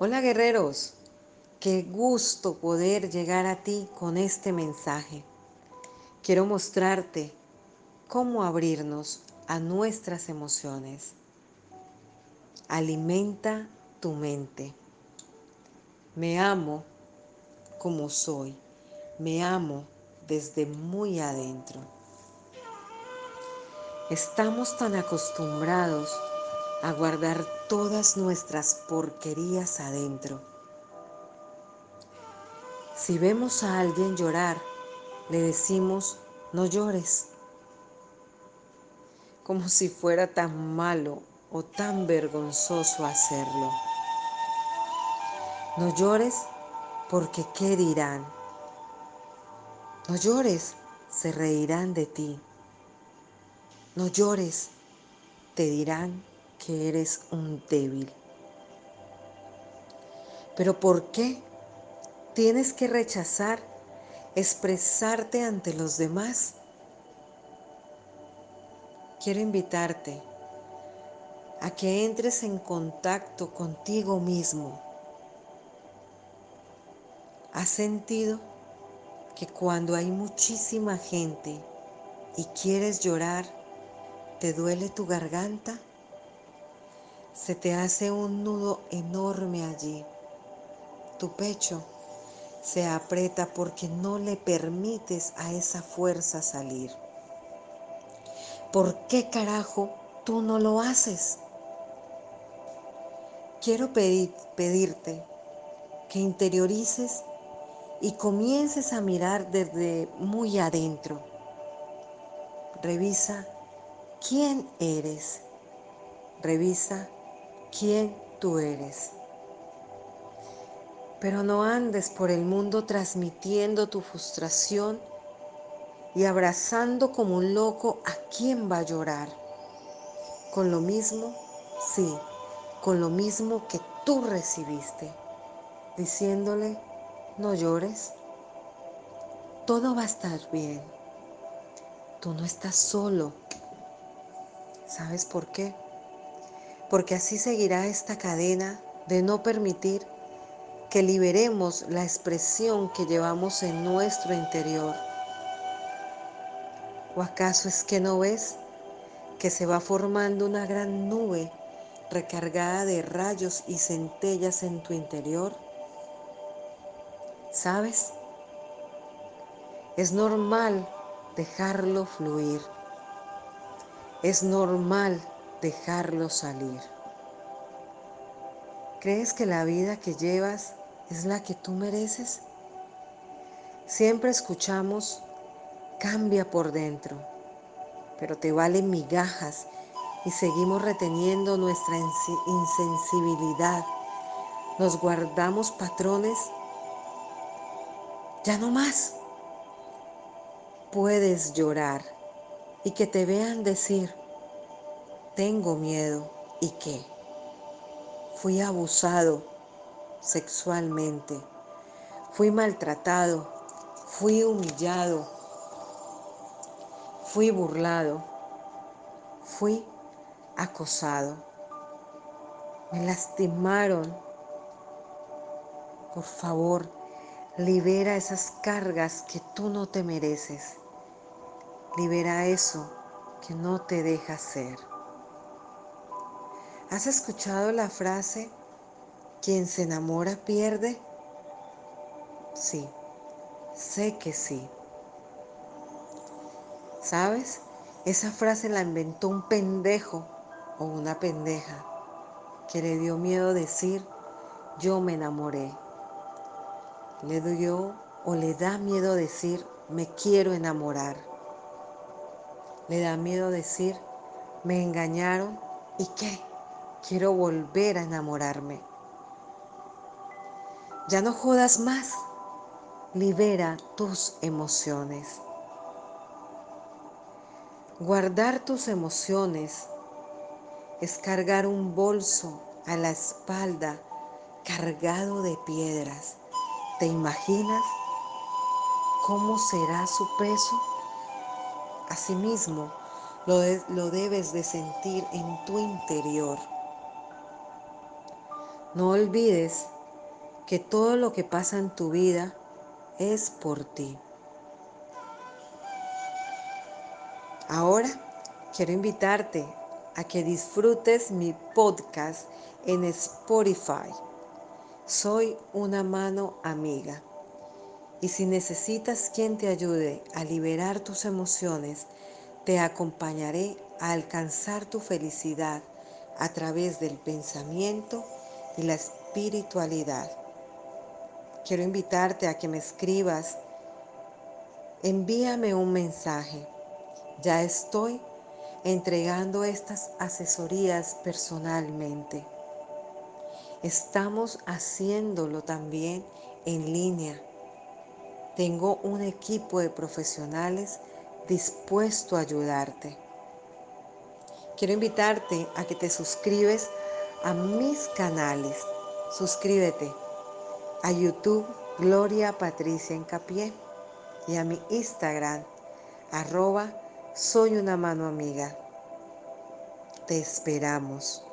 Hola guerreros, qué gusto poder llegar a ti con este mensaje. Quiero mostrarte cómo abrirnos a nuestras emociones. Alimenta tu mente. Me amo como soy. Me amo desde muy adentro. Estamos tan acostumbrados a guardar todas nuestras porquerías adentro. Si vemos a alguien llorar, le decimos, no llores, como si fuera tan malo o tan vergonzoso hacerlo. No llores porque ¿qué dirán? No llores, se reirán de ti. No llores, te dirán que eres un débil. Pero ¿por qué tienes que rechazar expresarte ante los demás? Quiero invitarte a que entres en contacto contigo mismo. ¿Has sentido que cuando hay muchísima gente y quieres llorar, te duele tu garganta? Se te hace un nudo enorme allí. Tu pecho se aprieta porque no le permites a esa fuerza salir. ¿Por qué carajo tú no lo haces? Quiero pedir, pedirte que interiorices y comiences a mirar desde muy adentro. Revisa quién eres. Revisa quién tú eres. Pero no andes por el mundo transmitiendo tu frustración y abrazando como un loco a quien va a llorar. Con lo mismo, sí, con lo mismo que tú recibiste, diciéndole, no llores, todo va a estar bien, tú no estás solo. ¿Sabes por qué? Porque así seguirá esta cadena de no permitir que liberemos la expresión que llevamos en nuestro interior. ¿O acaso es que no ves que se va formando una gran nube recargada de rayos y centellas en tu interior? ¿Sabes? Es normal dejarlo fluir. Es normal dejarlo salir. ¿Crees que la vida que llevas es la que tú mereces? Siempre escuchamos, cambia por dentro, pero te valen migajas y seguimos reteniendo nuestra insensibilidad. Nos guardamos patrones. Ya no más. Puedes llorar y que te vean decir, tengo miedo y qué. Fui abusado sexualmente. Fui maltratado. Fui humillado. Fui burlado. Fui acosado. Me lastimaron. Por favor, libera esas cargas que tú no te mereces. Libera eso que no te deja ser. ¿Has escuchado la frase, quien se enamora pierde? Sí, sé que sí. ¿Sabes? Esa frase la inventó un pendejo o una pendeja que le dio miedo decir, yo me enamoré. Le dio o le da miedo decir, me quiero enamorar. Le da miedo decir, me engañaron y qué. Quiero volver a enamorarme. Ya no jodas más. Libera tus emociones. Guardar tus emociones es cargar un bolso a la espalda cargado de piedras. ¿Te imaginas cómo será su peso? Asimismo, lo, lo debes de sentir en tu interior. No olvides que todo lo que pasa en tu vida es por ti. Ahora quiero invitarte a que disfrutes mi podcast en Spotify. Soy una mano amiga. Y si necesitas quien te ayude a liberar tus emociones, te acompañaré a alcanzar tu felicidad a través del pensamiento y la espiritualidad. Quiero invitarte a que me escribas, envíame un mensaje ya estoy entregando estas asesorías personalmente. Estamos haciéndolo también en línea. Tengo un equipo de profesionales dispuesto a ayudarte. Quiero invitarte a que te suscribes a mis canales. Suscríbete a YouTube Gloria Patricia Encapié y a mi Instagram arroba soy una mano amiga. Te esperamos.